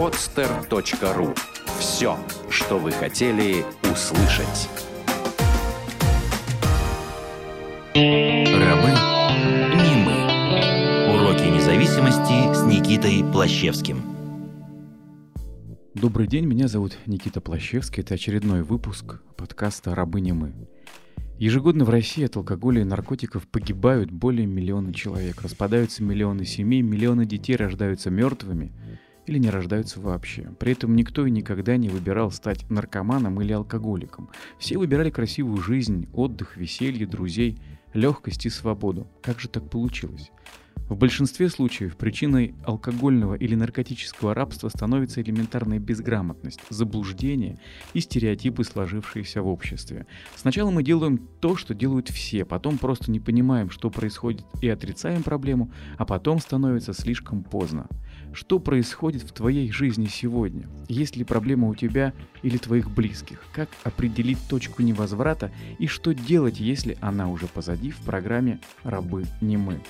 podster.ru Все, что вы хотели услышать. Рабы не мы. Уроки независимости с Никитой Плащевским. Добрый день, меня зовут Никита Плащевский. Это очередной выпуск подкаста «Рабы не мы». Ежегодно в России от алкоголя и наркотиков погибают более миллиона человек, распадаются миллионы семей, миллионы детей рождаются мертвыми или не рождаются вообще. При этом никто и никогда не выбирал стать наркоманом или алкоголиком. Все выбирали красивую жизнь, отдых, веселье, друзей, легкость и свободу. Как же так получилось? В большинстве случаев причиной алкогольного или наркотического рабства становится элементарная безграмотность, заблуждение и стереотипы, сложившиеся в обществе. Сначала мы делаем то, что делают все, потом просто не понимаем, что происходит и отрицаем проблему, а потом становится слишком поздно. Что происходит в твоей жизни сегодня? Есть ли проблема у тебя или твоих близких? Как определить точку невозврата и что делать, если она уже позади в программе «Рабы не мы»?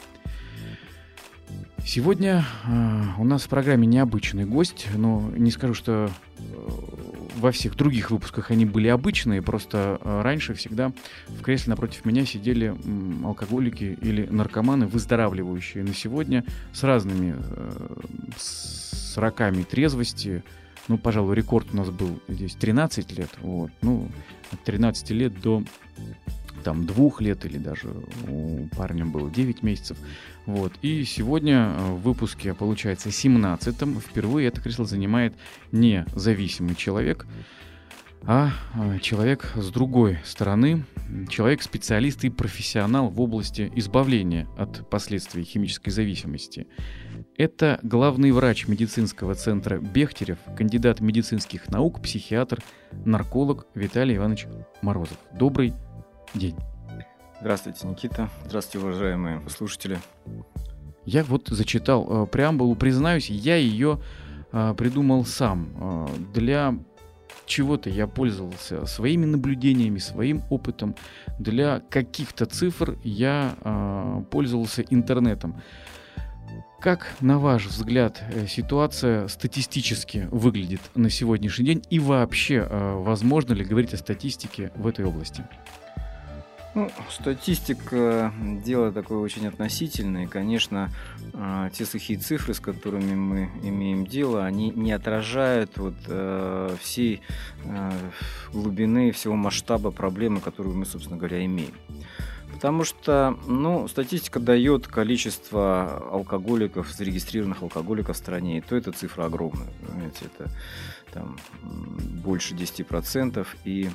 Сегодня э, у нас в программе необычный гость, но не скажу, что э, во всех других выпусках они были обычные, просто э, раньше всегда в кресле напротив меня сидели алкоголики или наркоманы, выздоравливающие. На сегодня с разными э, с роками трезвости, ну, пожалуй, рекорд у нас был здесь 13 лет, вот, ну, от 13 лет до там двух лет или даже у парня было 9 месяцев. Вот. И сегодня э, в выпуске, получается, 17-м впервые это кресло занимает не зависимый человек, а э, человек с другой стороны, человек-специалист и профессионал в области избавления от последствий химической зависимости. Это главный врач медицинского центра Бехтерев, кандидат медицинских наук, психиатр, нарколог Виталий Иванович Морозов. Добрый день. Здравствуйте, Никита. Здравствуйте, уважаемые слушатели. Я вот зачитал э, преамбулу, признаюсь, я ее э, придумал сам. Э, для чего-то я пользовался своими наблюдениями, своим опытом. Для каких-то цифр я э, пользовался интернетом. Как, на ваш взгляд, э, ситуация статистически выглядит на сегодняшний день и вообще э, возможно ли говорить о статистике в этой области? Ну, статистика – дело такое очень относительное. Конечно, а, те сухие цифры, с которыми мы имеем дело, они не отражают вот э, всей э, глубины, всего масштаба проблемы, которую мы, собственно говоря, имеем. Потому что, ну, статистика дает количество алкоголиков, зарегистрированных алкоголиков в стране, и то эта цифра огромная. Понимаете, это там больше 10%, и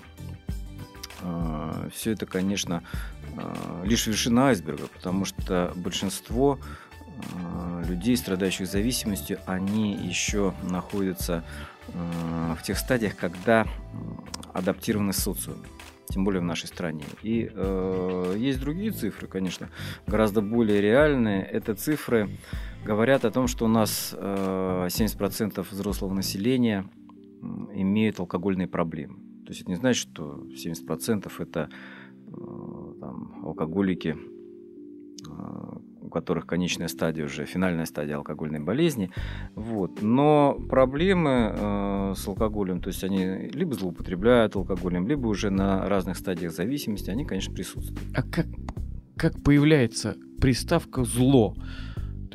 все это, конечно, а, лишь вершина айсберга, потому что большинство а, людей, страдающих зависимостью, они еще находятся в тех стадиях, когда адаптированы социум, тем более в нашей стране. И э, есть другие цифры, конечно, гораздо более реальные. Это цифры говорят о том, что у нас э, 70% взрослого населения имеют алкогольные проблемы. То есть это не значит, что 70% это э, там, алкоголики, э, у которых конечная стадия уже, финальная стадия алкогольной болезни. Вот. Но проблемы э, с алкоголем, то есть они либо злоупотребляют алкоголем, либо уже на разных стадиях зависимости, они, конечно, присутствуют. А как, как появляется приставка «зло»?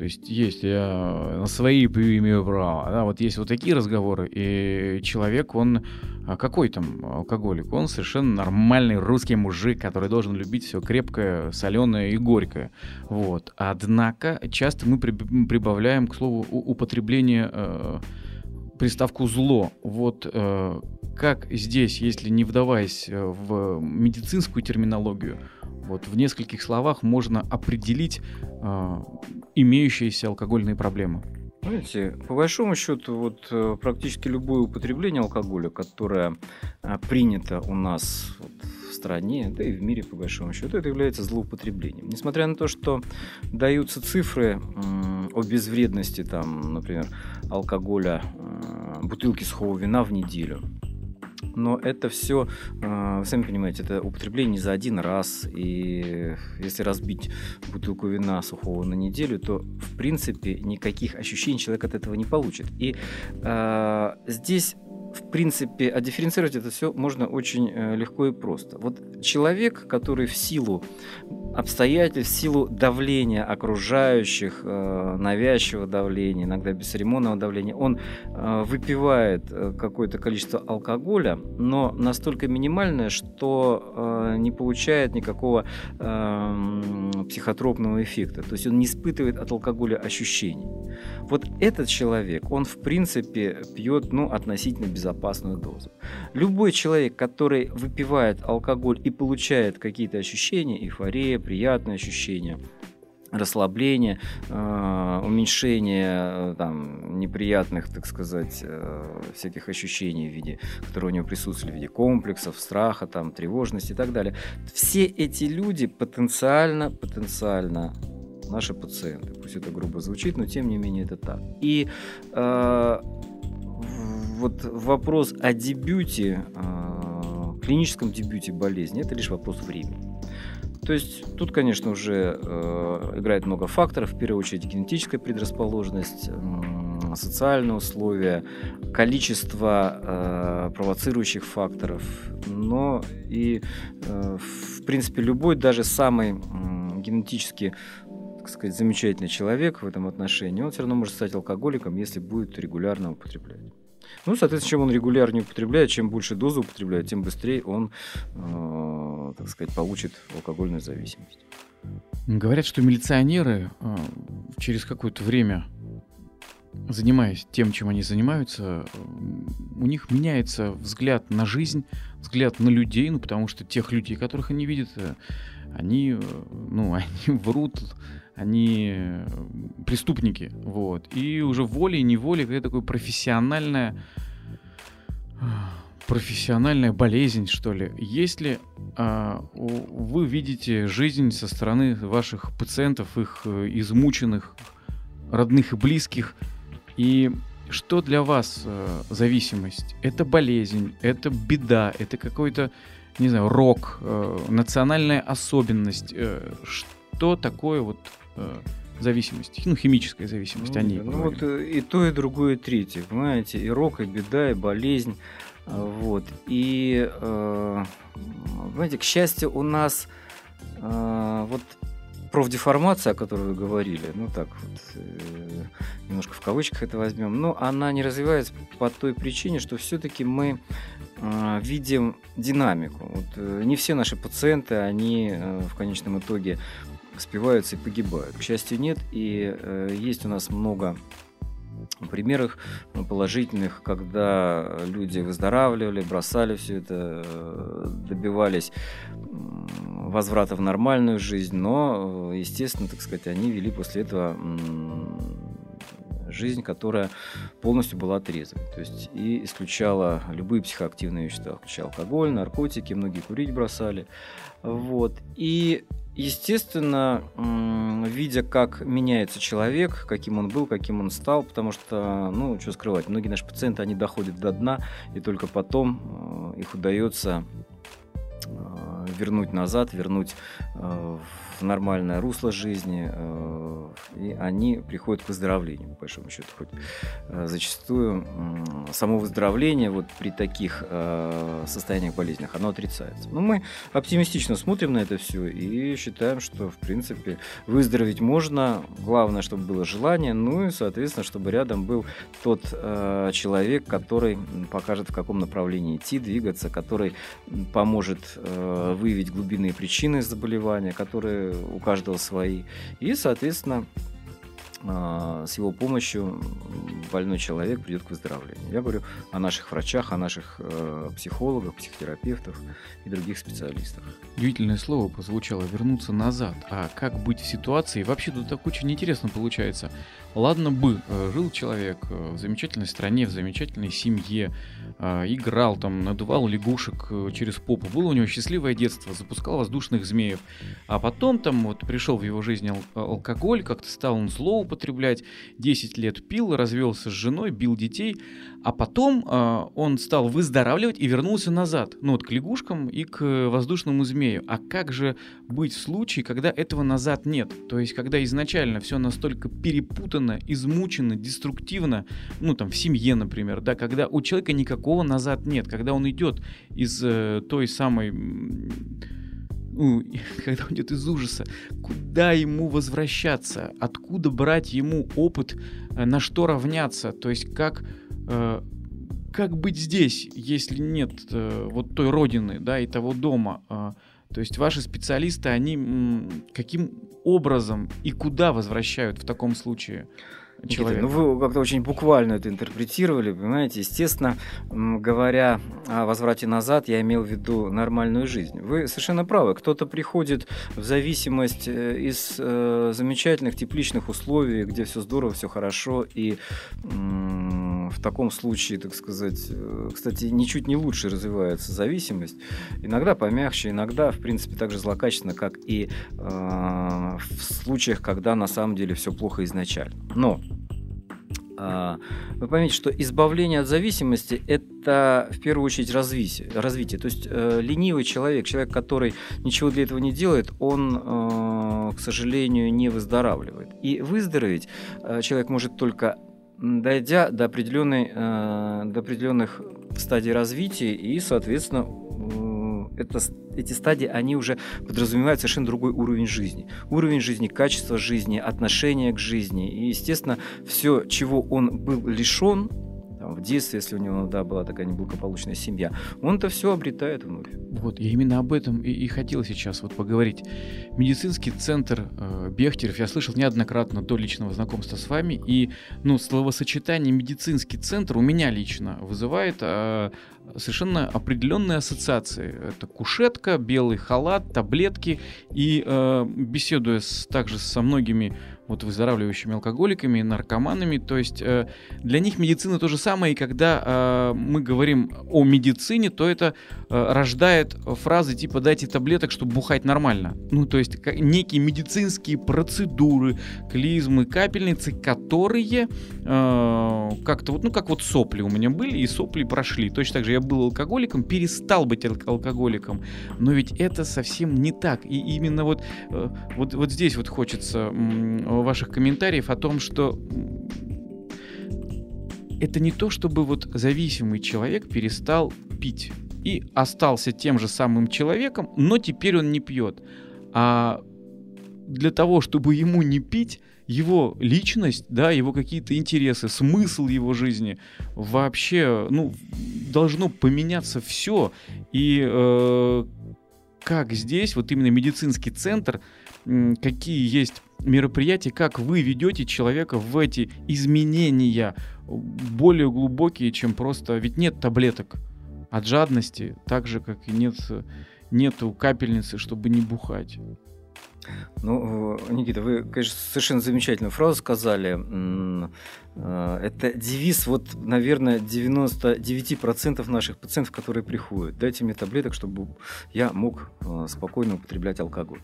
То есть есть, я на свои имею право. Да, вот есть вот такие разговоры, и человек, он а какой там алкоголик? Он совершенно нормальный русский мужик, который должен любить все крепкое, соленое и горькое. Вот. Однако часто мы прибавляем, к слову, употребление э, приставку зло. Вот э, как здесь, если не вдаваясь э, в медицинскую терминологию, вот в нескольких словах можно определить э, имеющиеся алкогольные проблемы? Знаете, по большому счету, вот э, практически любое употребление алкоголя, которое э, принято у нас вот, в стране, да и в мире, по большому счету, это является злоупотреблением. Несмотря на то, что даются цифры о безвредности, там, например, алкоголя, бутылки сухого вина в неделю, но это все, э, сами понимаете, это употребление не за один раз. И если разбить бутылку вина сухого на неделю, то в принципе никаких ощущений человек от этого не получит. И э, здесь в принципе, а дифференцировать это все можно очень э, легко и просто. Вот человек, который в силу обстоятельств, в силу давления окружающих, э, навязчивого давления, иногда бесцеремонного давления, он э, выпивает какое-то количество алкоголя, но настолько минимальное, что не получает никакого эм, психотропного эффекта. То есть он не испытывает от алкоголя ощущений. Вот этот человек, он в принципе пьет ну, относительно безопасно безопасную дозу. Любой человек, который выпивает алкоголь и получает какие-то ощущения, эйфория, приятные ощущения, расслабление, э, уменьшение э, там, неприятных, так сказать, э, всяких ощущений в виде, которые у него присутствовали в виде комплексов, страха, там, тревожности и так далее. Все эти люди потенциально, потенциально наши пациенты. Пусть это грубо звучит, но тем не менее это так. И э, вот вопрос о дебюте, о клиническом дебюте болезни, это лишь вопрос времени. То есть тут, конечно, уже э, играет много факторов, в первую очередь генетическая предрасположенность, э, социальные условия, количество э, провоцирующих факторов, но и, э, в принципе, любой, даже самый э, генетически так сказать, замечательный человек в этом отношении, он все равно может стать алкоголиком, если будет регулярно употреблять. Ну, соответственно, чем он регулярнее употребляет, чем больше дозы употребляет, тем быстрее он, э, так сказать, получит алкогольную зависимость. Говорят, что милиционеры э, через какое-то время, занимаясь тем, чем они занимаются, у них меняется взгляд на жизнь, взгляд на людей, ну, потому что тех людей, которых они видят, э, они, э, ну, они врут они преступники, вот. И уже волей-неволей какая-то такая профессиональная профессиональная болезнь, что ли. Если а, вы видите жизнь со стороны ваших пациентов, их э, измученных, родных и близких, и что для вас э, зависимость? Это болезнь, это беда, это какой-то, не знаю, рок, э, национальная особенность. Э, что такое вот э, зависимость, ну, химическая зависимость, ну, они. Ну, вот э, и то, и другое, и третье, понимаете, и рок, и беда, и болезнь, а, вот, и, э, знаете, к счастью, у нас э, вот профдеформация, о которой вы говорили, ну так вот, э, немножко в кавычках это возьмем, но она не развивается по той причине, что все-таки мы э, видим динамику. Вот, э, не все наши пациенты, они э, в конечном итоге спиваются и погибают. К счастью, нет. И э, есть у нас много примеров положительных, когда люди выздоравливали, бросали все это, э, добивались возврата в нормальную жизнь, но, естественно, так сказать, они вели после этого жизнь, которая полностью была трезвой. То есть и исключала любые психоактивные вещества, включая алкоголь, наркотики, многие курить бросали. Вот. И Естественно, видя, как меняется человек, каким он был, каким он стал, потому что, ну, что скрывать, многие наши пациенты, они доходят до дна, и только потом э, их удается э, вернуть назад, вернуть э, нормальное русло жизни, э, и они приходят к выздоровлению, по большому счету. Хоть э, зачастую само выздоровление вот при таких э, состояниях болезненных, оно отрицается. Но мы оптимистично смотрим на это все и считаем, что, в принципе, выздороветь можно. Главное, чтобы было желание, ну и, соответственно, чтобы рядом был тот человек, который покажет, в каком направлении идти, двигаться, который поможет выявить глубинные причины заболевания, который у каждого свои. И, соответственно, с его помощью больной человек придет к выздоровлению. Я говорю о наших врачах, о наших э, психологах, психотерапевтах и других специалистах. Удивительное слово прозвучало «вернуться назад». А как быть в ситуации? Вообще тут так очень интересно получается. Ладно бы, э, жил человек э, в замечательной стране, в замечательной семье, играл там, надувал лягушек через попу, было у него счастливое детство, запускал воздушных змеев, а потом там вот пришел в его жизнь алкоголь, как-то стал он злоупотреблять, употреблять, 10 лет пил, развелся с женой, бил детей, а потом э, он стал выздоравливать и вернулся назад, ну вот к лягушкам и к воздушному змею. А как же быть в случае, когда этого назад нет? То есть, когда изначально все настолько перепутано, измучено, деструктивно, ну там в семье, например, да, когда у человека никакого назад нет, когда он идет из э, той самой ну, когда он идет из ужаса, куда ему возвращаться, откуда брать ему опыт, э, на что равняться, то есть как, э, как быть здесь, если нет э, вот той родины, да, и того дома. Э, то есть ваши специалисты, они м, каким образом и куда возвращают в таком случае? Человека. ну вы как-то очень буквально это интерпретировали, понимаете? Естественно, говоря о возврате назад, я имел в виду нормальную жизнь. Вы совершенно правы. Кто-то приходит в зависимость э, из э, замечательных тепличных условий, где все здорово, все хорошо, и в таком случае, так сказать, э, кстати, ничуть не лучше развивается зависимость. Иногда помягче, иногда, в принципе, так же злокачественно, как и э, в случаях, когда на самом деле все плохо изначально. Но а, вы поймите, что избавление от зависимости – это в первую очередь развитие. развитие. То есть э, ленивый человек, человек, который ничего для этого не делает, он, э, к сожалению, не выздоравливает. И выздороветь э, человек может только дойдя до, определенной, э, до определенных стадий развития и, соответственно, это, эти стадии, они уже подразумевают совершенно другой уровень жизни. Уровень жизни, качество жизни, отношение к жизни. И, естественно, все, чего он был лишен, в детстве, если у него да, была такая неблагополучная семья, он это все обретает вновь. Вот, я именно об этом и, и хотел сейчас вот поговорить. Медицинский центр э, Бехтерев, я слышал неоднократно до личного знакомства с вами, и ну, словосочетание медицинский центр у меня лично вызывает э, совершенно определенные ассоциации. Это кушетка, белый халат, таблетки. И э, беседуя с, также со многими вот выздоравливающими алкоголиками, наркоманами. То есть э, для них медицина то же самое, и когда э, мы говорим о медицине, то это э, рождает фразы типа «дайте таблеток, чтобы бухать нормально». Ну, то есть некие медицинские процедуры, клизмы, капельницы, которые э, как-то вот, ну, как вот сопли у меня были, и сопли прошли. Точно так же я был алкоголиком, перестал быть ал- алкоголиком, но ведь это совсем не так. И именно вот, э, вот, вот здесь вот хочется ваших комментариев о том, что это не то, чтобы вот зависимый человек перестал пить и остался тем же самым человеком, но теперь он не пьет. А для того, чтобы ему не пить, его личность, да, его какие-то интересы, смысл его жизни вообще, ну, должно поменяться все. И э, как здесь, вот именно медицинский центр, какие есть мероприятий, как вы ведете человека в эти изменения более глубокие, чем просто... Ведь нет таблеток от жадности, так же, как и нет, нету капельницы, чтобы не бухать. Ну, Никита, вы, конечно, совершенно замечательную фразу сказали. Э, это девиз, вот, наверное, 99% наших пациентов, которые приходят. Дайте мне таблеток, чтобы я мог э, спокойно употреблять алкоголь.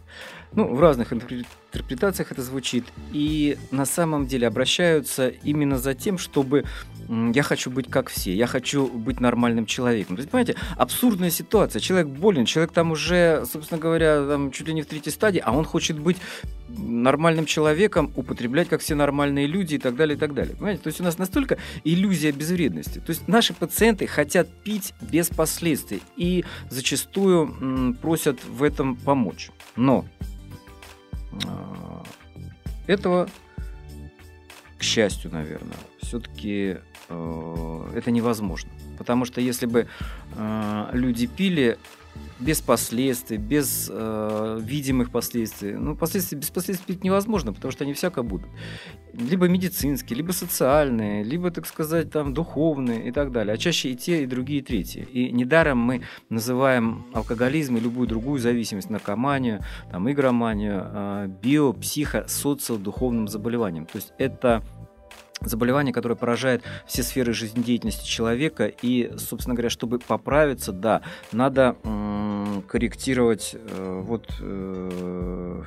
Ну, в разных интерпретациях это звучит. И на самом деле обращаются именно за тем, чтобы я хочу быть как все, я хочу быть нормальным человеком. То есть, понимаете, абсурдная ситуация. Человек болен, человек там уже, собственно говоря, там чуть ли не в третьей стадии, а он хочет быть нормальным человеком, употреблять как все нормальные люди и так далее, и так далее. Понимаете? То есть у нас настолько иллюзия безвредности. То есть наши пациенты хотят пить без последствий и зачастую просят в этом помочь. Но э, этого, к счастью, наверное, все-таки э, это невозможно. Потому что если бы э, люди пили без последствий, без э, видимых последствий. Ну, последствия без последствий невозможно, потому что они всяко будут. Либо медицинские, либо социальные, либо, так сказать, там, духовные и так далее. А чаще и те, и другие, и третьи. И недаром мы называем алкоголизм и любую другую зависимость, наркоманию, там, игроманию, э, био, психо, социо-духовным заболеванием. То есть это заболевание, которое поражает все сферы жизнедеятельности человека. И, собственно говоря, чтобы поправиться, да, надо корректировать э, вот э,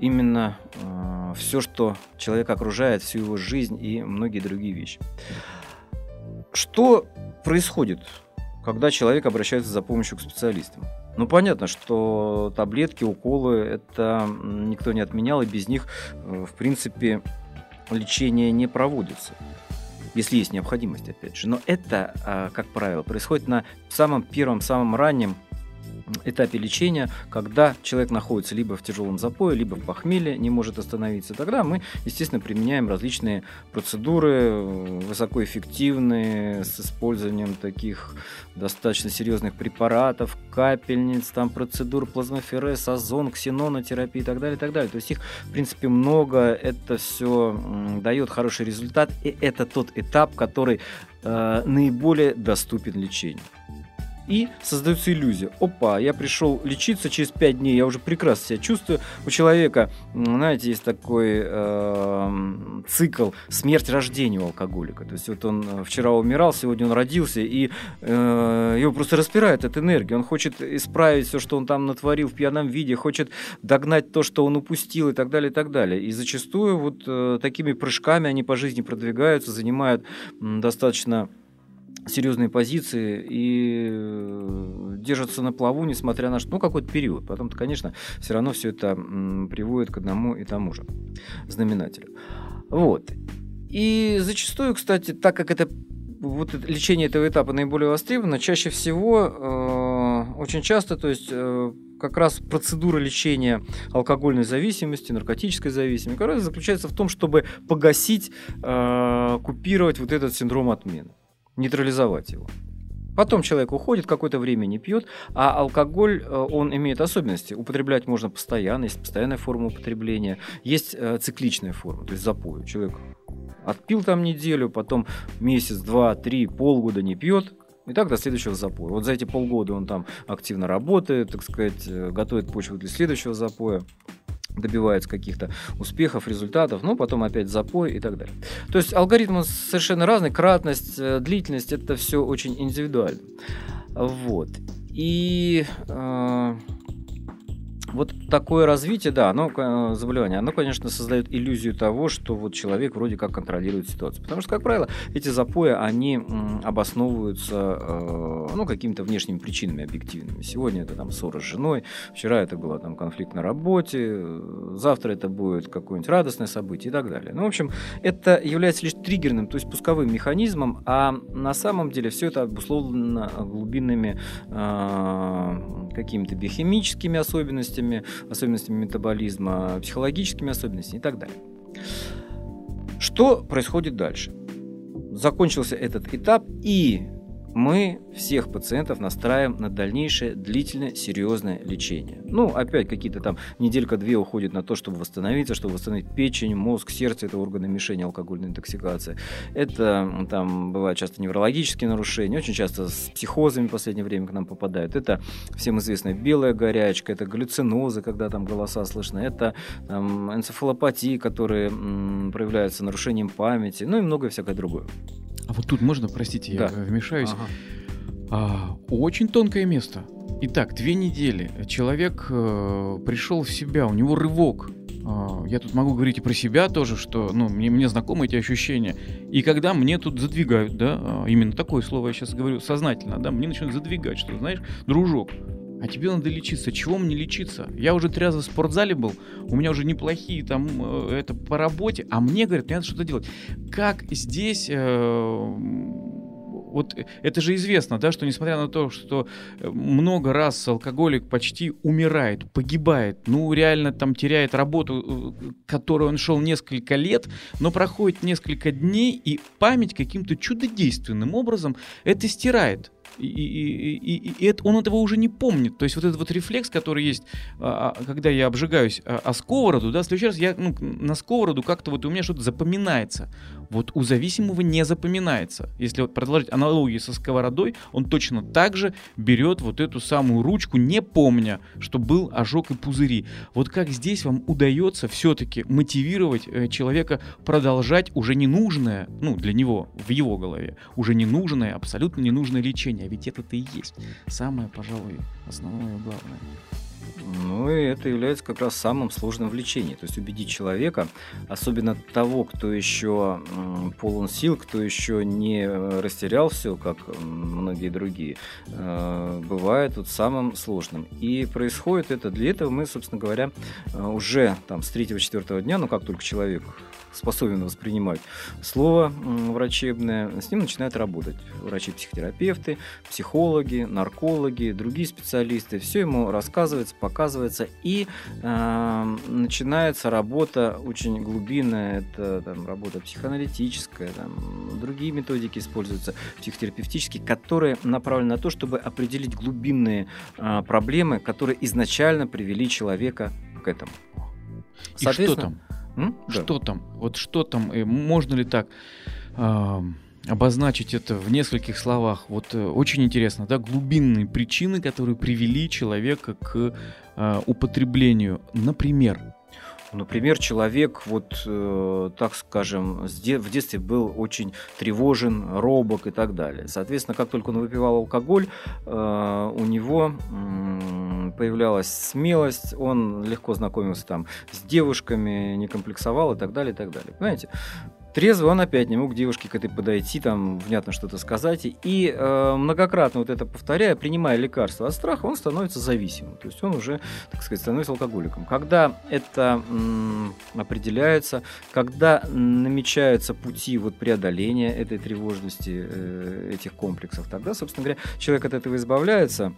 именно э, все, что человек окружает, всю его жизнь и многие другие вещи. Что происходит, когда человек обращается за помощью к специалистам? Ну, понятно, что таблетки, уколы, это никто не отменял, и без них, э, в принципе, лечение не проводится. Если есть необходимость, опять же. Но это, а, как правило, происходит на самом первом, самом раннем этапе лечения, когда человек находится либо в тяжелом запое, либо в похмелье, не может остановиться, тогда мы, естественно, применяем различные процедуры э, высокоэффективные с использованием таких достаточно серьезных препаратов, капельниц, там процедур плазмоферез, озон, ксенонотерапии и так далее, и так далее. То есть их, в принципе, много, это все дает хороший результат, и это тот этап, который э, наиболее доступен лечению и создается иллюзия. Опа, я пришел лечиться через 5 дней, я уже прекрасно себя чувствую. У человека, знаете, есть такой э, цикл смерть-рождение у алкоголика. То есть вот он э, вчера умирал, сегодня он родился, и э, его просто распирает эта энергия. Он хочет исправить все, что он там натворил в пьяном виде, хочет догнать то, что он упустил и так далее, и так далее. И зачастую вот э, такими прыжками они по жизни продвигаются, занимают достаточно серьезные позиции и э, держатся на плаву, несмотря на что, ну, какой-то период. Потом-то, конечно, все равно все это приводит к одному и тому же знаменателю. Вот. И зачастую, кстати, так как это вот лечение этого этапа наиболее востребовано, чаще всего, э, очень часто, то есть э, как раз процедура лечения алкогольной зависимости, наркотической зависимости, раз заключается в том, чтобы погасить, э, купировать вот этот синдром отмены нейтрализовать его. Потом человек уходит, какое-то время не пьет, а алкоголь, э, он имеет особенности. Употреблять можно постоянно, есть постоянная форма употребления, есть э, цикличная форма, то есть запой. Человек отпил там неделю, потом месяц, два, три, полгода не пьет, и так до следующего запоя. Вот за эти полгода он там активно работает, так сказать, э, готовит почву для следующего запоя добивается каких-то успехов, результатов, но потом опять запой и так далее. То есть алгоритмы совершенно разные, кратность, э, длительность, это все очень индивидуально. Вот. И э, вот такое развитие, да, оно, заболевание, оно, конечно, создает иллюзию того, что вот человек вроде как контролирует ситуацию. Потому что, как правило, эти запои, они обосновываются э, ну, какими-то внешними причинами объективными. Сегодня это там ссора с женой, вчера это было там конфликт на работе, завтра это будет какое-нибудь радостное событие и так далее. Ну, в общем, это является лишь триггерным, то есть пусковым механизмом, а на самом деле все это обусловлено глубинными э, какими-то биохимическими особенностями, особенностями, особенностями метаболизма, психологическими особенностями и так далее. Что происходит дальше? Закончился этот этап, и мы всех пациентов настраиваем на дальнейшее длительное серьезное лечение. Ну, опять какие-то там неделька-две уходит на то, чтобы восстановиться, чтобы восстановить печень, мозг, сердце, это органы мишени алкогольной интоксикации. Это там бывают часто неврологические нарушения, очень часто с психозами в последнее время к нам попадают. Это всем известная белая горячка, это галлюцинозы, когда там голоса слышно, это там, энцефалопатии, которые м, проявляются нарушением памяти, ну и многое всякое другое. А вот тут можно, простите, Да. я вмешаюсь. Ага. А, очень тонкое место. Итак, две недели. Человек э, пришел в себя, у него рывок. А, я тут могу говорить и про себя тоже, что ну, мне, мне знакомы эти ощущения. И когда мне тут задвигают, да, а, именно такое слово я сейчас говорю сознательно, да, мне начинают задвигать, что, знаешь, дружок, а тебе надо лечиться. Чего мне лечиться? Я уже три раза в спортзале был, у меня уже неплохие там э, это по работе, а мне говорят, мне надо что-то делать. Как здесь э, вот это же известно, да, что несмотря на то, что много раз алкоголик почти умирает, погибает, ну реально там теряет работу, э, к которой он шел несколько лет, но проходит несколько дней и память каким-то чудодейственным образом это стирает. И, и- и- и- и это- он этого уже не помнит. То есть вот этот вот рефлекс, который есть, а, а, когда я обжигаюсь а, о сковороду, да, в следующий раз я ну, на сковороду как-то вот у меня что-то запоминается. Вот у зависимого не запоминается. Если вот продолжить аналогии со сковородой, он точно так же берет вот эту самую ручку, не помня, что был ожог и пузыри. Вот как здесь вам удается все-таки мотивировать э, человека продолжать уже ненужное, ну, для него, в его голове, уже ненужное, абсолютно ненужное лечение. Ведь это-то и есть самое, пожалуй, основное и главное. Ну и это является как раз самым сложным влечением. То есть убедить человека, особенно того, кто еще полон сил, кто еще не растерял все, как многие другие, э, бывает вот самым сложным. И происходит это, для этого мы, собственно говоря, э, уже там с третьего-четвертого дня, ну как только человек способен воспринимать слово врачебное, с ним начинают работать врачи-психотерапевты, психологи, наркологи, другие специалисты. Все ему рассказывается, показывается, и э, начинается работа очень глубинная, это там, работа психоаналитическая, там, другие методики используются психотерапевтические, которые направлены на то, чтобы определить глубинные э, проблемы, которые изначально привели человека к этому. И что там? М? Что да. там? Вот что там? Э, можно ли так э, обозначить это в нескольких словах? Вот э, очень интересно, да, глубинные причины, которые привели человека к э, употреблению. Например, Например, человек, вот, э, так скажем, в детстве был очень тревожен, робок и так далее. Соответственно, как только он выпивал алкоголь, э, у него э, появлялась смелость, он легко знакомился там с девушками, не комплексовал и так далее, и так далее. Понимаете? Трезвый он опять не мог девушке к этой подойти, там внятно что-то сказать. И э, многократно вот это повторяя, принимая лекарства от страха, он становится зависимым. То есть он уже, так сказать, становится алкоголиком. Когда это м, определяется, когда намечаются пути вот преодоления этой тревожности, э, этих комплексов, тогда, собственно говоря, человек от этого избавляется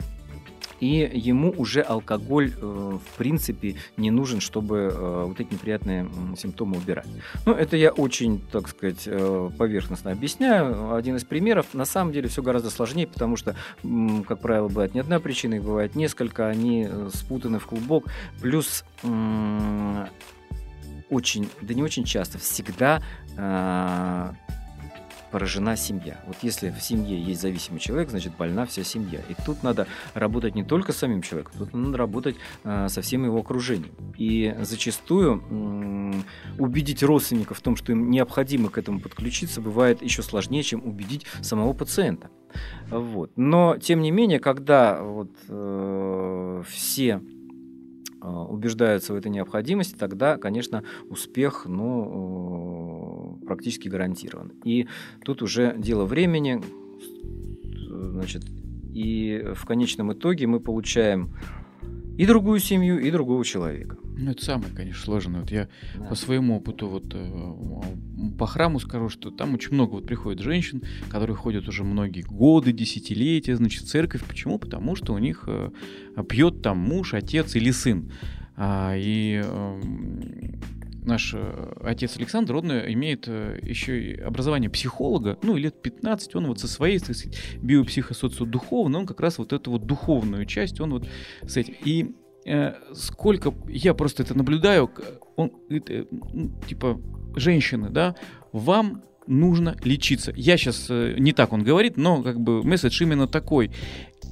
и ему уже алкоголь э, в принципе не нужен, чтобы э, вот эти неприятные симптомы убирать. Ну, это я очень, так сказать, э, поверхностно объясняю. Один из примеров. На самом деле все гораздо сложнее, потому что, как правило, бывает не одна причина, их бывает несколько, они спутаны в клубок. Плюс очень, да не очень часто, всегда поражена семья. Вот если в семье есть зависимый человек, значит больна вся семья. И тут надо работать не только с самим человеком, тут надо работать э, со всем его окружением. И зачастую э, убедить родственников в том, что им необходимо к этому подключиться, бывает еще сложнее, чем убедить самого пациента. Вот. Но, тем не менее, когда вот, э, все э, убеждаются в этой необходимости, тогда, конечно, успех ну, практически гарантирован. И тут уже дело времени, значит, и в конечном итоге мы получаем и другую семью, и другого человека. Ну, это самое, конечно, сложное. Вот я да. по своему опыту вот э, по храму скажу, что там очень много вот приходит женщин, которые ходят уже многие годы, десятилетия, значит, в церковь. Почему? Потому что у них э, пьет там муж, отец или сын. А, и э, наш э, отец Александр, он э, имеет э, еще и образование психолога, ну, и лет 15, он вот со своей, так сказать, биопсихосоциодуховной, он как раз вот эту вот духовную часть, он вот с этим. И э, сколько я просто это наблюдаю, он, это, типа, женщины, да, вам нужно лечиться. Я сейчас не так он говорит, но как бы месседж именно такой.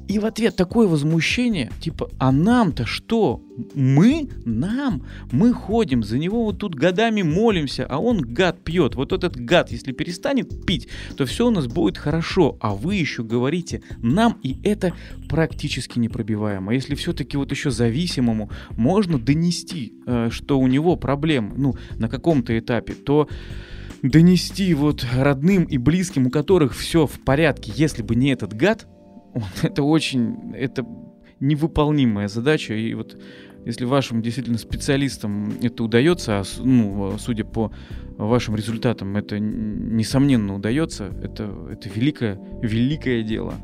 И в ответ такое возмущение, типа, а нам-то что? Мы? Нам? Мы ходим, за него вот тут годами молимся, а он гад пьет. Вот этот гад, если перестанет пить, то все у нас будет хорошо. А вы еще говорите нам, и это практически непробиваемо. Если все-таки вот еще зависимому можно донести, э, что у него проблем, ну, на каком-то этапе, то донести вот родным и близким, у которых все в порядке, если бы не этот гад, это очень, это невыполнимая задача, и вот если вашим действительно специалистам это удается, а, ну, судя по вашим результатам, это несомненно удается, это, это великое, великое дело.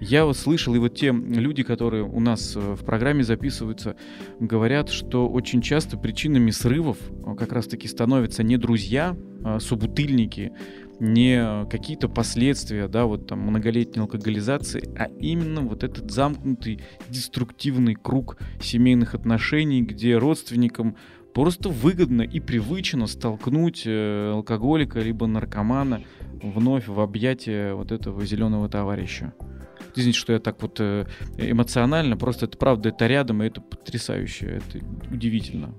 Я вот слышал, и вот те люди, которые у нас э, в программе записываются, говорят, что очень часто причинами срывов э, как раз-таки становятся не друзья, собутыльники, не какие-то последствия, да, вот там многолетней алкоголизации, а именно вот этот замкнутый деструктивный круг семейных отношений, где родственникам просто выгодно и привычно столкнуть э, алкоголика либо наркомана вновь в объятия вот этого зеленого товарища. Извините, что я так вот э, эмоционально, просто это правда, это рядом, и это потрясающе, это удивительно.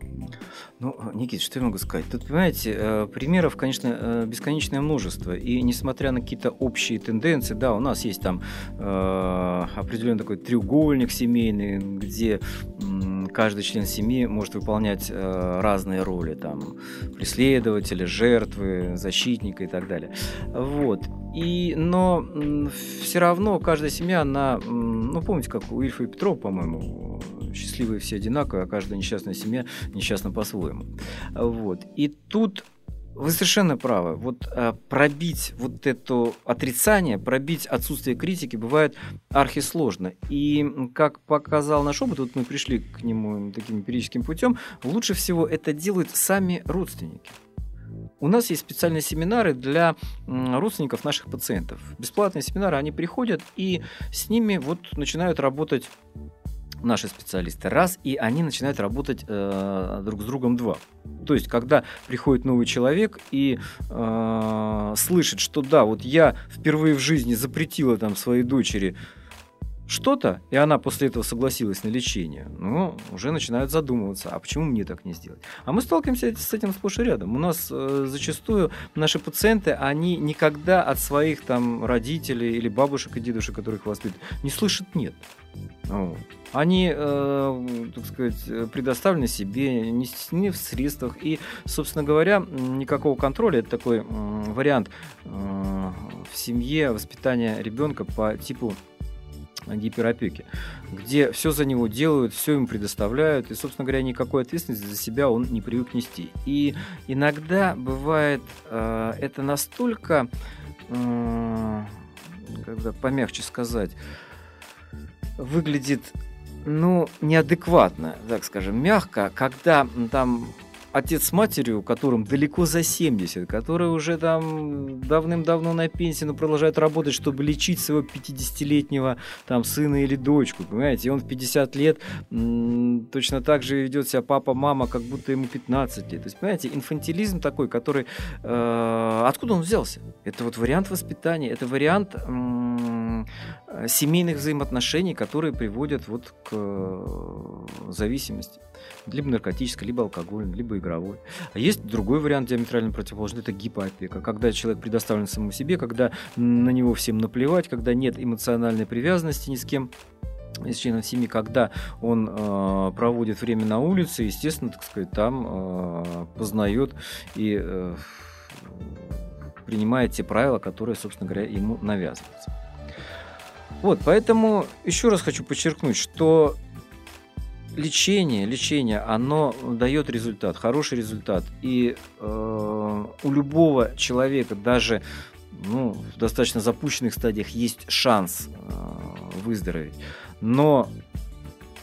Ну, Никит, что я могу сказать? Тут, понимаете, э, примеров, конечно, э, бесконечное множество. И несмотря на какие-то общие тенденции, да, у нас есть там определенный такой треугольник семейный, где каждый член семьи может выполнять э, разные роли, там, преследователя, жертвы, защитника и так далее. Вот. И, но все равно каждая семья, она, ну, помните, как у Ильфа и Петрова, по-моему, счастливые все одинаковые, а каждая несчастная семья несчастна по-своему. Вот. И тут вы совершенно правы. Вот э, пробить вот это отрицание, пробить отсутствие критики бывает архисложно. И как показал наш опыт, вот мы пришли к нему таким эмпирическим путем, лучше всего это делают сами родственники. У нас есть специальные семинары для родственников наших пациентов. Бесплатные семинары, они приходят и с ними вот начинают работать наши специалисты. Раз, и они начинают работать э, друг с другом два. То есть, когда приходит новый человек и э, слышит, что да, вот я впервые в жизни запретила там своей дочери что-то, и она после этого согласилась на лечение, ну, уже начинают задумываться, а почему мне так не сделать? А мы сталкиваемся с этим сплошь и рядом. У нас э, зачастую наши пациенты, они никогда от своих там родителей или бабушек и дедушек, которых воспитывают, не слышат «нет». Они, э, так сказать, предоставлены себе не, не в средствах. И, собственно говоря, никакого контроля. Это такой э, вариант э, в семье воспитания ребенка по типу гиперопеки, где все за него делают, все ему предоставляют, и, собственно говоря, никакой ответственности за себя он не привык нести. И иногда бывает э, это настолько, э, когда помягче сказать, выглядит ну, неадекватно, так скажем, мягко, когда там отец с матерью, которым далеко за 70, которые уже там давным-давно на пенсии, но продолжают работать, чтобы лечить своего 50-летнего там сына или дочку, понимаете? И он в 50 лет точно так же ведет себя папа, мама, как будто ему 15 лет. То есть, понимаете, инфантилизм такой, который... Э- откуда он взялся? Это вот вариант воспитания, это вариант... М- семейных взаимоотношений, которые приводят вот к э, зависимости либо наркотической, либо алкогольной, либо игровой. А есть другой вариант диаметрально противоположный, это гипоопека, когда человек предоставлен самому себе, когда на него всем наплевать, когда нет эмоциональной привязанности ни с кем, из членов семьи, когда он э, проводит время на улице, естественно, так сказать, там э, познает и э, принимает те правила, которые, собственно говоря, ему навязываются. Вот, поэтому еще раз хочу подчеркнуть, что лечение, лечение, оно дает результат, хороший результат. И э, у любого человека, даже ну, в достаточно запущенных стадиях, есть шанс э, выздороветь. Но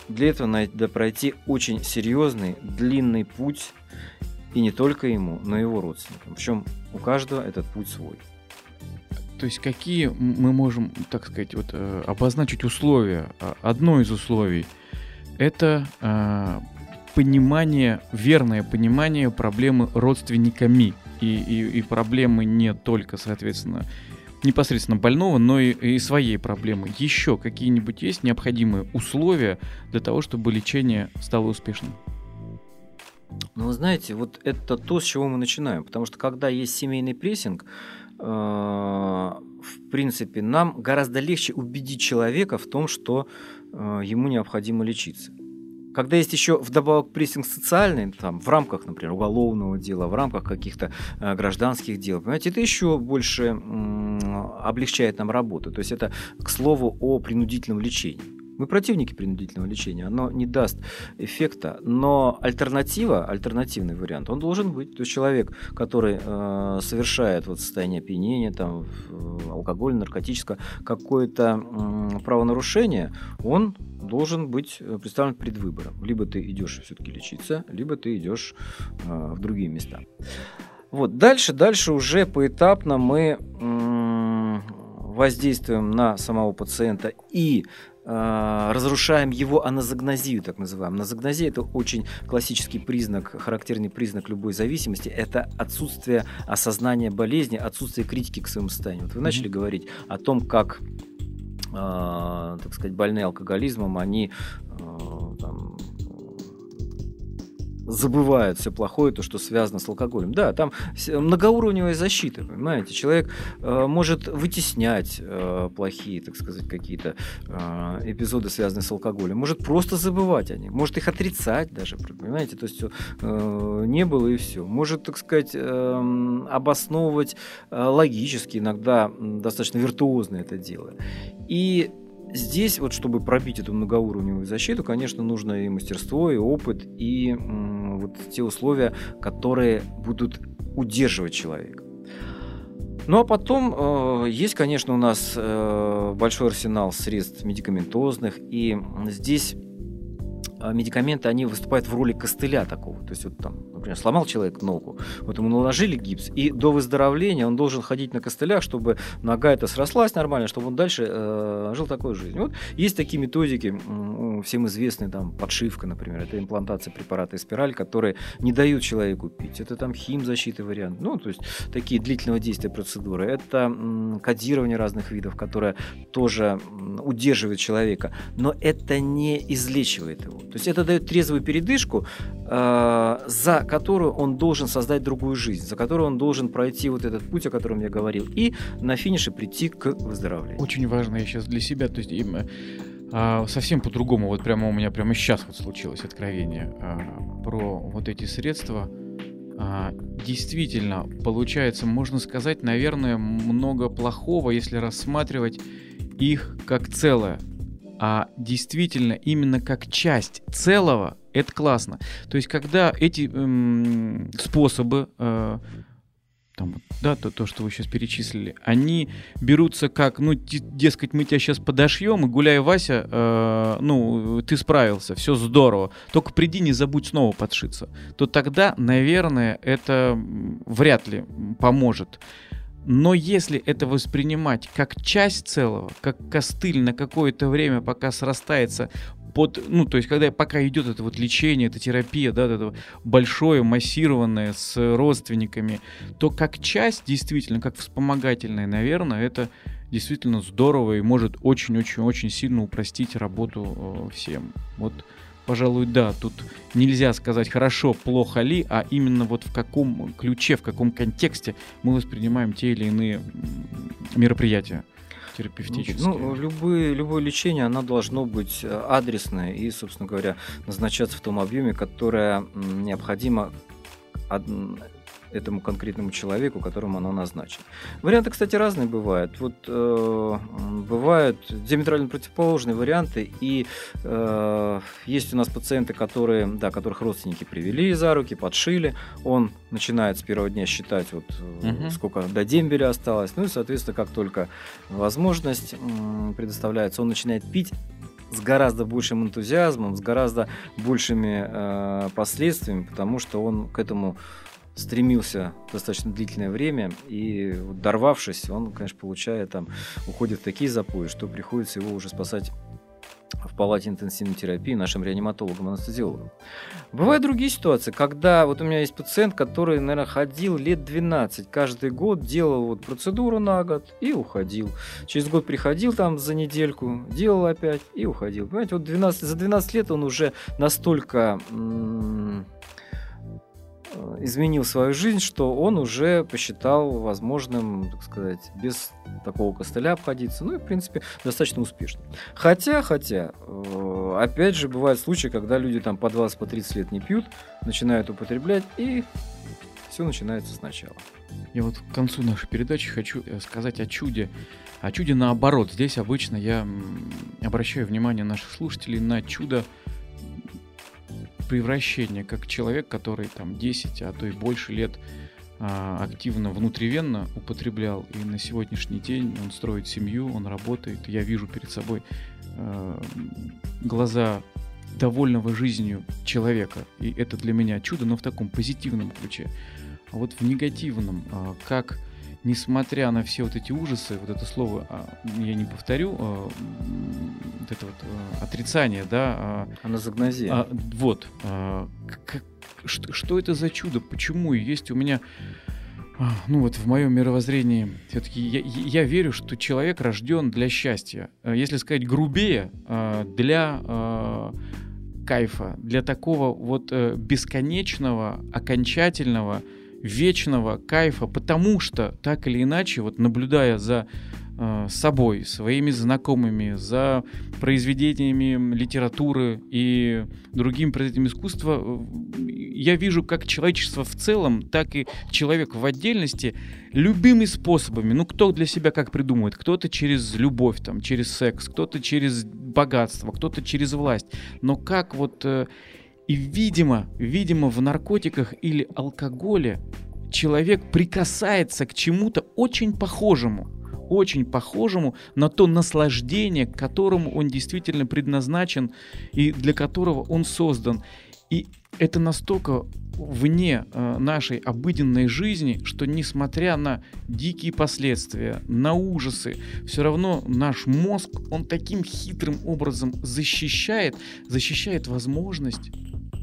для этого надо пройти очень серьезный, длинный путь, и не только ему, но и его родственникам. Причем у каждого этот путь свой. То есть какие мы можем, так сказать, вот, э, обозначить условия? А, одно из условий – это э, понимание, верное понимание проблемы родственниками. И, и, и проблемы не только, соответственно, непосредственно больного, но и, и своей проблемы. Еще какие-нибудь есть необходимые условия для того, чтобы лечение стало успешным? Ну, вы знаете, вот это то, с чего мы начинаем. Потому что когда есть семейный прессинг, э, в принципе, нам гораздо легче убедить человека в том, что Э, ему необходимо лечиться. Когда есть еще вдобавок прессинг социальный, там, в рамках, например, уголовного дела, в рамках каких-то э, гражданских дел, понимаете, это еще больше м- облегчает нам работу. То есть это, к слову, о принудительном лечении. Мы противники принудительного лечения, оно не даст эффекта, но альтернатива, альтернативный вариант, он должен быть. То есть человек, который э, совершает вот состояние опьянения, там, алкоголь, наркотическое, какое-то э, правонарушение, он должен быть э, представлен перед выбором. Либо ты идешь все-таки лечиться, либо ты идешь э, в другие места. Вот дальше, дальше уже поэтапно мы воздействуем на самого пациента и разрушаем его аназогнозию, так называемую. Аназогнозия – это очень классический признак, характерный признак любой зависимости. Это отсутствие осознания болезни, отсутствие критики к своему состоянию. Вот вы mm-hmm. начали говорить о том, как э, так сказать, больные алкоголизмом, они э, там, забывают все плохое, то, что связано с алкоголем. Да, там многоуровневая защита, понимаете. Человек э, может вытеснять э, плохие, так сказать, какие-то э, эпизоды, связанные с алкоголем. Может просто забывать о них. Может их отрицать даже, понимаете. То есть э, не было и все. Может, так сказать, э, обосновывать э, логически, иногда достаточно виртуозно это дело. И Здесь вот, чтобы пробить эту многоуровневую защиту, конечно, нужно и мастерство, и опыт, и вот те условия, которые будут удерживать человека. Ну а потом э, есть, конечно, у нас э, большой арсенал средств медикаментозных, и здесь медикаменты, они выступают в роли костыля такого. То есть вот там например, сломал человек ногу, вот ему наложили гипс, и до выздоровления он должен ходить на костылях, чтобы нога эта срослась нормально, чтобы он дальше э, жил такой жизнью. Вот есть такие методики, всем известные, там, подшивка, например, это имплантация препарата и спираль, которые не дают человеку пить. Это там химзащиты вариант, ну, то есть такие длительного действия процедуры. Это м, кодирование разных видов, которое тоже удерживает человека, но это не излечивает его. То есть это дает трезвую передышку, э, за которую он должен создать другую жизнь, за которую он должен пройти вот этот путь, о котором я говорил, и на финише прийти к выздоровлению. Очень важно я сейчас для себя, то есть им, а, совсем по-другому, вот прямо у меня прямо сейчас вот случилось откровение а, про вот эти средства. А, действительно, получается, можно сказать, наверное, много плохого, если рассматривать их как целое. А действительно, именно как часть целого, это классно. То есть, когда эти эм, способы, э, там, да, то, то, что вы сейчас перечислили, они берутся как, ну, дескать, мы тебя сейчас подошьем, и гуляй, Вася, э, ну, ты справился, все здорово, только приди, не забудь снова подшиться, то тогда, наверное, это вряд ли поможет. Но если это воспринимать как часть целого, как костыль на какое-то время, пока срастается под, ну, то есть, когда пока идет это вот лечение, эта терапия, да, это большое, массированное с родственниками, то как часть, действительно, как вспомогательная, наверное, это действительно здорово и может очень-очень-очень сильно упростить работу э, всем. Вот, пожалуй, да, тут нельзя сказать хорошо, плохо ли, а именно вот в каком ключе, в каком контексте мы воспринимаем те или иные мероприятия терапевтические? Ну, любые, любое лечение, оно должно быть э, адресное и, собственно говоря, назначаться в том объеме, которое необходимо этому конкретному человеку, которому оно назначено. Варианты, кстати, разные бывают. Вот э, бывают диаметрально противоположные варианты, и э, есть у нас пациенты, которые, да, которых родственники привели за руки, подшили. Он начинает с первого дня считать, вот угу. сколько до дембеля осталось. Ну и, соответственно, как только возможность э, предоставляется, он начинает пить с гораздо большим энтузиазмом, с гораздо большими э, последствиями, потому что он к этому стремился достаточно длительное время, и дорвавшись, он, конечно, получает там, уходит в такие запои, что приходится его уже спасать в палате интенсивной терапии нашим реаниматологам анестезиологам. Бывают другие ситуации, когда вот у меня есть пациент, который, наверное, ходил лет 12, каждый год делал вот процедуру на год и уходил. Через год приходил там за недельку, делал опять и уходил. Понимаете, вот 12, за 12 лет он уже настолько м- изменил свою жизнь, что он уже посчитал возможным, так сказать, без такого костыля обходиться. Ну и, в принципе, достаточно успешно. Хотя, хотя, э, опять же, бывают случаи, когда люди там по 20, по 30 лет не пьют, начинают употреблять, и все начинается сначала. Я вот к концу нашей передачи хочу э, сказать о чуде. О чуде наоборот. Здесь обычно я обращаю внимание наших слушателей на чудо превращение, как человек, который там 10, а то и больше лет а, активно внутривенно употреблял, и на сегодняшний день он строит семью, он работает, я вижу перед собой а, глаза довольного жизнью человека, и это для меня чудо, но в таком позитивном ключе. А вот в негативном, а, как несмотря на все вот эти ужасы, вот это слово а, я не повторю, а, вот это вот а, отрицание, да. А, Аназагнозия. А, вот. Как, что, что это за чудо? Почему есть у меня ну вот в моем мировоззрении все-таки я, я верю, что человек рожден для счастья. Если сказать грубее, для кайфа, для такого вот э, бесконечного, окончательного, вечного кайфа, потому что так или иначе, вот наблюдая за э, собой, своими знакомыми, за произведениями литературы и другими произведениями искусства, э, я вижу как человечество в целом, так и человек в отдельности любыми способами. Ну, кто для себя как придумывает? Кто-то через любовь, там, через секс, кто-то через богатство, кто-то через власть. Но как вот... Э, и, видимо, видимо, в наркотиках или алкоголе человек прикасается к чему-то очень похожему очень похожему на то наслаждение, к которому он действительно предназначен и для которого он создан. И это настолько вне э, нашей обыденной жизни, что несмотря на дикие последствия, на ужасы, все равно наш мозг, он таким хитрым образом защищает, защищает возможность,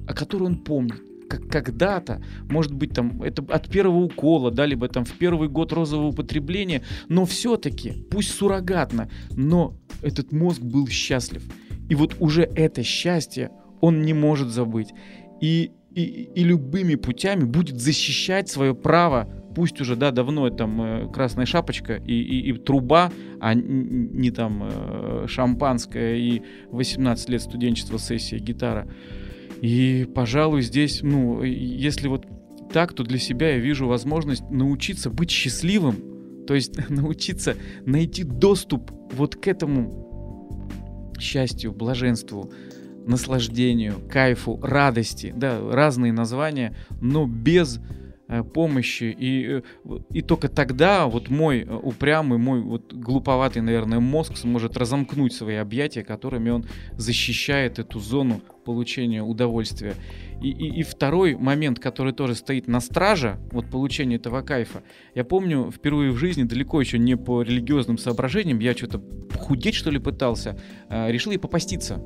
о которой он помнит как когда-то, может быть, там, это от первого укола, да, либо там в первый год розового употребления, но все-таки, пусть суррогатно, но этот мозг был счастлив. И вот уже это счастье он не может забыть. И, и, и любыми путями будет защищать свое право пусть уже, да, давно там э, красная шапочка и, и, и труба, а не, там э, шампанское и 18 лет студенчества, сессия, гитара. И, пожалуй, здесь, ну, если вот так, то для себя я вижу возможность научиться быть счастливым, то есть научиться найти доступ вот к этому счастью, блаженству, наслаждению, кайфу, радости, да, разные названия, но без Э, помощи. И, э, и только тогда вот мой э, упрямый, мой вот глуповатый, наверное, мозг сможет разомкнуть свои объятия, которыми он защищает эту зону получения удовольствия. И, и, и второй момент, который тоже стоит на страже, вот получения этого кайфа. Я помню, впервые в жизни, далеко еще не по религиозным соображениям, я что-то худеть, что ли, пытался, решил и попаститься.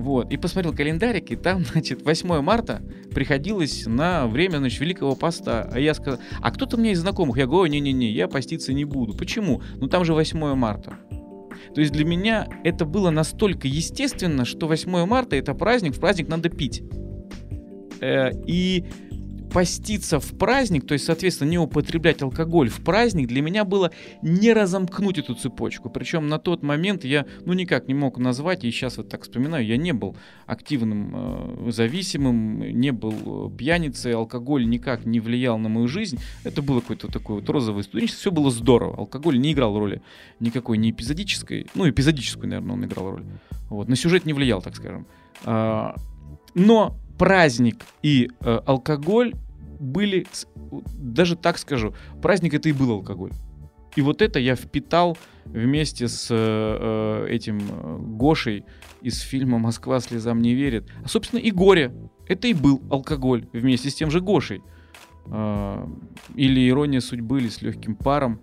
Вот, и посмотрел календарик, и там, значит, 8 марта приходилось на время, значит, Великого Поста. А я сказал, а кто-то меня из знакомых, я говорю, не-не-не, я поститься не буду. Почему? Ну там же 8 марта. То есть для меня это было настолько естественно, что 8 марта это праздник, в праздник надо пить. Э, и поститься в праздник, то есть, соответственно, не употреблять алкоголь в праздник, для меня было не разомкнуть эту цепочку. Причем на тот момент я, ну, никак не мог назвать, и сейчас вот так вспоминаю, я не был активным э, зависимым, не был э, пьяницей, алкоголь никак не влиял на мою жизнь. Это было какое-то такое вот розовое студенчество, все было здорово. Алкоголь не играл роли никакой, не эпизодической, ну, эпизодическую, наверное, он играл роль. Вот, на сюжет не влиял, так скажем. А, но праздник и э, алкоголь были, даже так скажу, праздник это и был алкоголь. И вот это я впитал вместе с э, э этим э, Гошей из фильма «Москва слезам не верит». А, собственно, и горе. Это и был алкоголь вместе с тем же Гошей. Э, или «Ирония судьбы» или «С легким паром».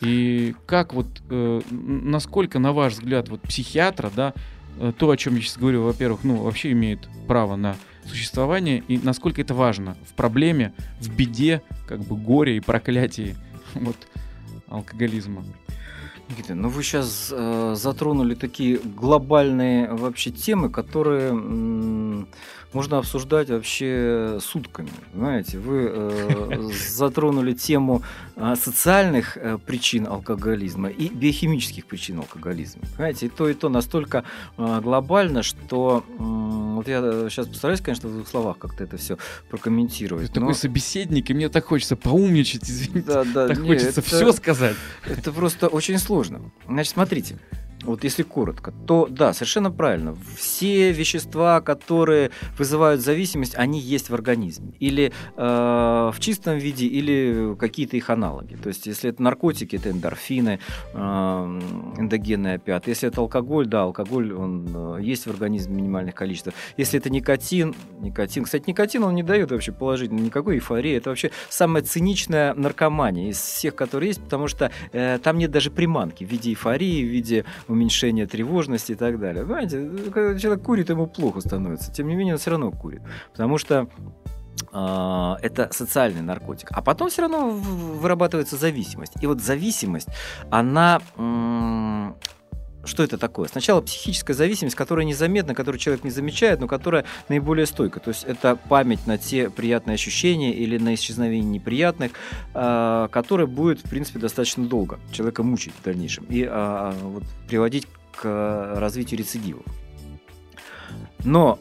И как вот, э, насколько, на ваш взгляд, вот психиатра, да, то, о чем я сейчас говорю, во-первых, ну, вообще имеет право на существование, и насколько это важно в проблеме, в беде, как бы горе и проклятии вот, алкоголизма. Никита, ну вы сейчас э, затронули такие глобальные вообще темы, которые можно обсуждать вообще сутками. Знаете, вы э, затронули тему э, социальных э, причин алкоголизма и биохимических причин алкоголизма. Понимаете, и то, и то настолько э, глобально, что э, вот я сейчас постараюсь, конечно, в двух словах как-то это все прокомментировать. Ты но... такой собеседник, и мне так хочется поумничать, извините. Да, да, так не, хочется это, все сказать. Это просто очень сложно. Значит, смотрите вот если коротко, то да, совершенно правильно. Все вещества, которые вызывают зависимость, они есть в организме. Или э, в чистом виде, или какие-то их аналоги. То есть, если это наркотики, это эндорфины, э, эндогенные опиаты. Если это алкоголь, да, алкоголь, он э, есть в организме в минимальных количествах. Если это никотин, никотин. Кстати, никотин, он не дает вообще положительно никакой эйфории. Это вообще самая циничная наркомания из всех, которые есть, потому что э, там нет даже приманки в виде эйфории, в виде уменьшение тревожности и так далее. Понимаете, когда человек курит, ему плохо становится. Тем не менее, он все равно курит. Потому что а, это социальный наркотик. А потом все равно вырабатывается зависимость. И вот зависимость, она что это такое? Сначала психическая зависимость, которая незаметна, которую человек не замечает, но которая наиболее стойка. То есть это память на те приятные ощущения или на исчезновение неприятных, э, которая будет, в принципе, достаточно долго человека мучить в дальнейшем и э, вот, приводить к развитию рецидивов. Но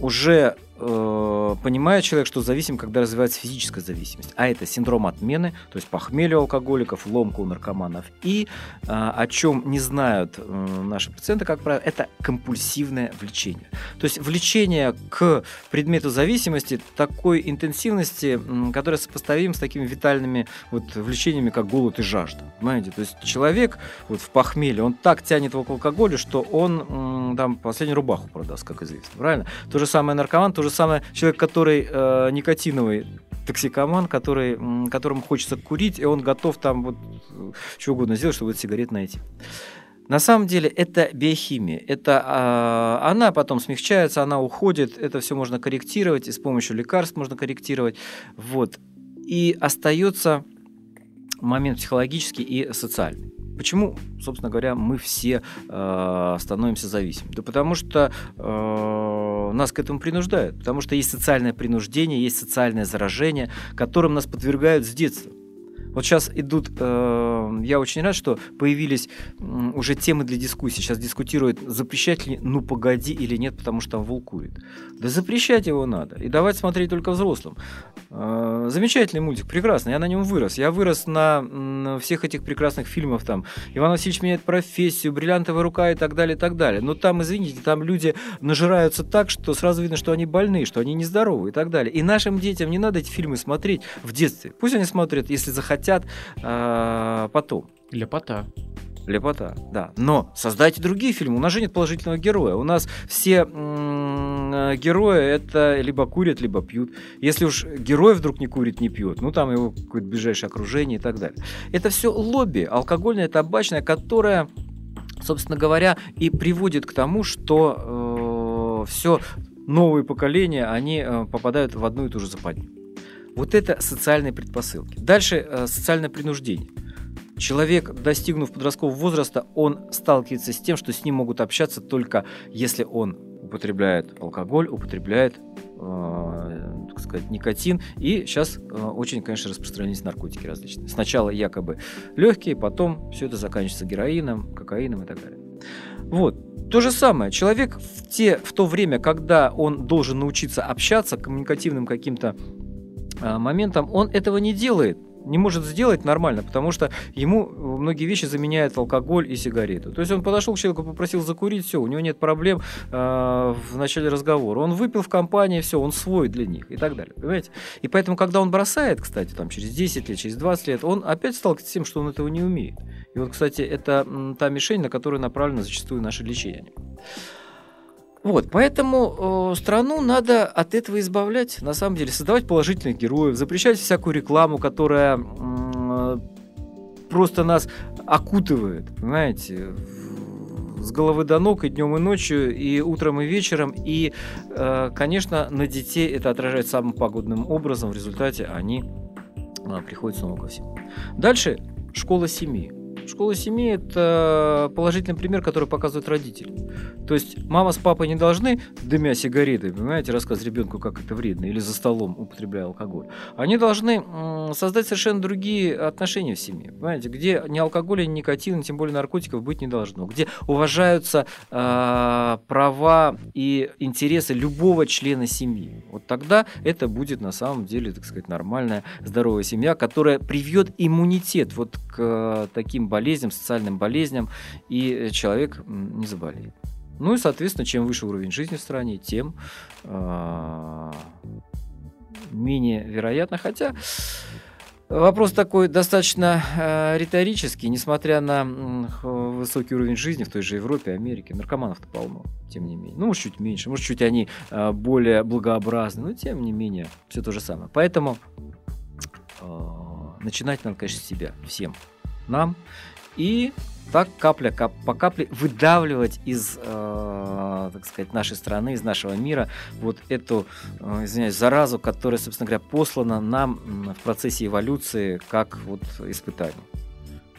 уже э, понимает человек, что зависим, когда развивается физическая зависимость. А это синдром отмены, то есть похмелье у алкоголиков, ломка у наркоманов. И э, о чем не знают э, наши пациенты, как правило, это компульсивное влечение. То есть влечение к предмету зависимости такой интенсивности, которая сопоставим с такими витальными вот, влечениями, как голод и жажда. Понимаете? То есть человек вот, в похмелье, он так тянет его к алкоголю, что он там последнюю рубаху продаст, как известно. Правильно? То же самое наркоман, то же самое человек, который э, никотиновый токсикоман, который, которому хочется курить, и он готов там вот что угодно сделать, чтобы эту сигарет найти. На самом деле это биохимия. Это, а, она потом смягчается, она уходит, это все можно корректировать, и с помощью лекарств можно корректировать. Вот. И остается момент психологический и социальный. Почему, собственно говоря, мы все э, становимся зависимыми? Да потому что э, нас к этому принуждают. Потому что есть социальное принуждение, есть социальное заражение, которым нас подвергают с детства. Вот сейчас идут, э, я очень рад, что появились э, уже темы для дискуссии. Сейчас дискутируют, запрещать ли «Ну погоди» или нет, потому что там волкует. Да запрещать его надо. И давать смотреть только взрослым. Э, замечательный мультик, прекрасный. Я на нем вырос. Я вырос на, на всех этих прекрасных фильмах. Там «Иван Васильевич меняет профессию», «Бриллиантовая рука» и так далее, и так далее. Но там, извините, там люди нажираются так, что сразу видно, что они больны, что они нездоровы и так далее. И нашим детям не надо эти фильмы смотреть в детстве. Пусть они смотрят, если захотят хотят э, потом. Лепота. Лепота, да. Но создайте другие фильмы. У нас же нет положительного героя. У нас все м- герои это либо курят, либо пьют. Если уж герой вдруг не курит, не пьет, ну там его какое-то ближайшее окружение и так далее. Это все лобби, алкогольное, табачное, которое, собственно говоря, и приводит к тому, что э, все новые поколения, они э, попадают в одну и ту же западню. Вот это социальные предпосылки. Дальше э, социальное принуждение. Человек, достигнув подросткового возраста, он сталкивается с тем, что с ним могут общаться только если он употребляет алкоголь, употребляет, э, так сказать, никотин. И сейчас э, очень, конечно, распространились наркотики различные. Сначала якобы легкие, потом все это заканчивается героином, кокаином и так далее. Вот. То же самое. Человек в, те, в то время, когда он должен научиться общаться коммуникативным каким-то а, моментом, он этого не делает не может сделать нормально, потому что ему многие вещи заменяют алкоголь и сигареты. То есть он подошел к человеку, попросил закурить, все, у него нет проблем э, в начале разговора. Он выпил в компании, все, он свой для них и так далее. Понимаете? И поэтому, когда он бросает, кстати, там через 10 лет, через 20 лет, он опять сталкивается с тем, что он этого не умеет. И вот, кстати, это та мишень, на которую направлено зачастую наше лечение. Вот, поэтому э, страну надо от этого избавлять, на самом деле, создавать положительных героев, запрещать всякую рекламу, которая э, просто нас окутывает, понимаете, с головы до ног и днем и ночью, и утром и вечером. И, э, конечно, на детей это отражает самым погодным образом. В результате они э, приходят снова ко всему. Дальше школа семьи. Школа семьи – это положительный пример, который показывают родители. То есть мама с папой не должны, дымя сигареты, понимаете, рассказывать ребенку, как это вредно, или за столом употребляя алкоголь. Они должны создать совершенно другие отношения в семье, понимаете, где ни алкоголя, ни никотина, тем более наркотиков быть не должно, где уважаются э, права и интересы любого члена семьи. Вот тогда это будет на самом деле, так сказать, нормальная, здоровая семья, которая привьет иммунитет вот к таким болезням, социальным болезням, и человек не заболеет. Ну и, соответственно, чем выше уровень жизни в стране, тем э, менее вероятно. Хотя вопрос такой достаточно э, риторический, несмотря на э, высокий уровень жизни в той же Европе, Америке, наркоманов-то полно, тем не менее. Ну, может, чуть меньше, может, чуть они э, более благообразны, но тем не менее, все то же самое. Поэтому э, начинать надо, конечно, с себя, всем нам. И так капля кап, по капле выдавливать из, э, так сказать, нашей страны, из нашего мира вот эту, э, извиняюсь, заразу, которая, собственно говоря, послана нам в процессе эволюции как вот испытание.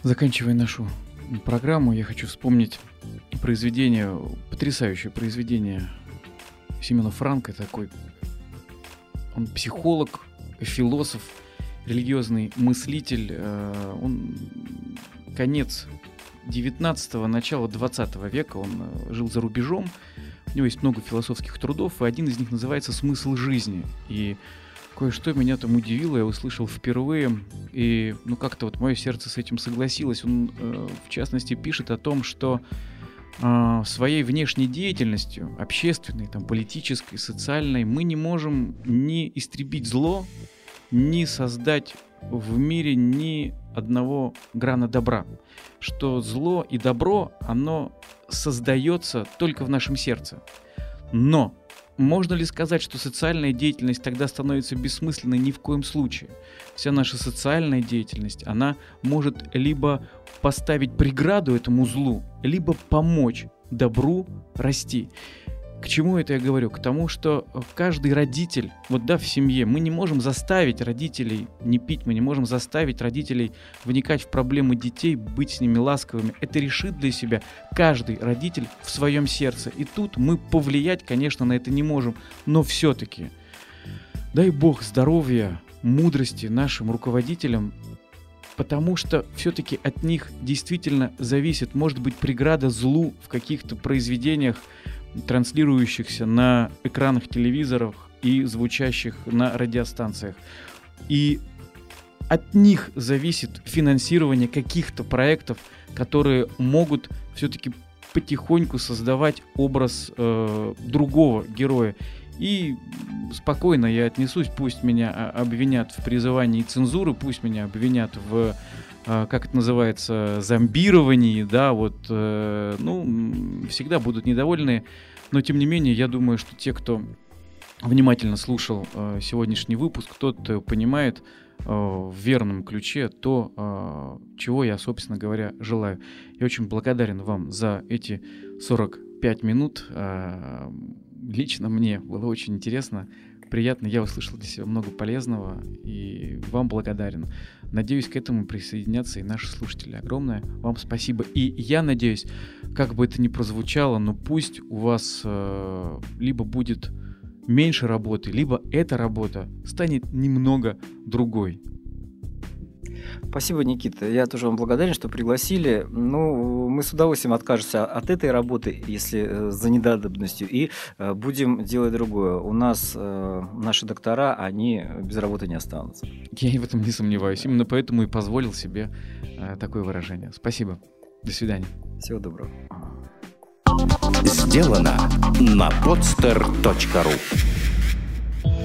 Заканчивая нашу программу, я хочу вспомнить произведение, потрясающее произведение Семена Франка, такой, он психолог, философ, религиозный мыслитель, э, он конец 19-го, начало 20 века, он э, жил за рубежом, у него есть много философских трудов, и один из них называется «Смысл жизни». И кое-что меня там удивило, я услышал впервые, и ну как-то вот мое сердце с этим согласилось. Он, э, в частности, пишет о том, что своей внешней деятельностью, общественной, там, политической, социальной, мы не можем ни истребить зло, ни создать в мире ни одного грана добра. Что зло и добро, оно создается только в нашем сердце. Но можно ли сказать, что социальная деятельность тогда становится бессмысленной ни в коем случае? Вся наша социальная деятельность, она может либо поставить преграду этому злу, либо помочь добру расти. К чему это я говорю? К тому, что э, каждый родитель, вот да, в семье, мы не можем заставить родителей не пить, мы не можем заставить родителей вникать в проблемы детей, быть с ними ласковыми. Это решит для себя каждый родитель в своем сердце. И тут мы повлиять, конечно, на это не можем. Но все-таки, дай бог здоровья, мудрости нашим руководителям, потому что все-таки от них действительно зависит, может быть, преграда злу в каких-то произведениях, транслирующихся на экранах телевизоров и звучащих на радиостанциях. И от них зависит финансирование каких-то проектов, которые могут все-таки потихоньку создавать образ э, другого героя. И спокойно я отнесусь, пусть меня а, обвинят в призывании цензуры, пусть меня обвинят в как это называется, зомбировании, да, вот, э, ну, всегда будут недовольны но тем не менее, я думаю, что те, кто внимательно слушал э, сегодняшний выпуск, тот э, понимает э, в верном ключе то, э, чего я, собственно говоря, желаю. Я очень благодарен вам за эти 45 минут. Э, лично мне было очень интересно приятно. Я услышал для себя много полезного и вам благодарен. Надеюсь, к этому присоединятся и наши слушатели. Огромное вам спасибо. И я надеюсь, как бы это ни прозвучало, но пусть у вас э, либо будет меньше работы, либо эта работа станет немного другой. Спасибо, Никита. Я тоже вам благодарен, что пригласили. Ну, мы с удовольствием откажемся от этой работы, если э, за недадобностью, и э, будем делать другое. У нас э, наши доктора, они без работы не останутся. Я и в этом не сомневаюсь. Именно поэтому и позволил себе такое выражение. Спасибо. До свидания. Всего доброго. Сделано на podster.ru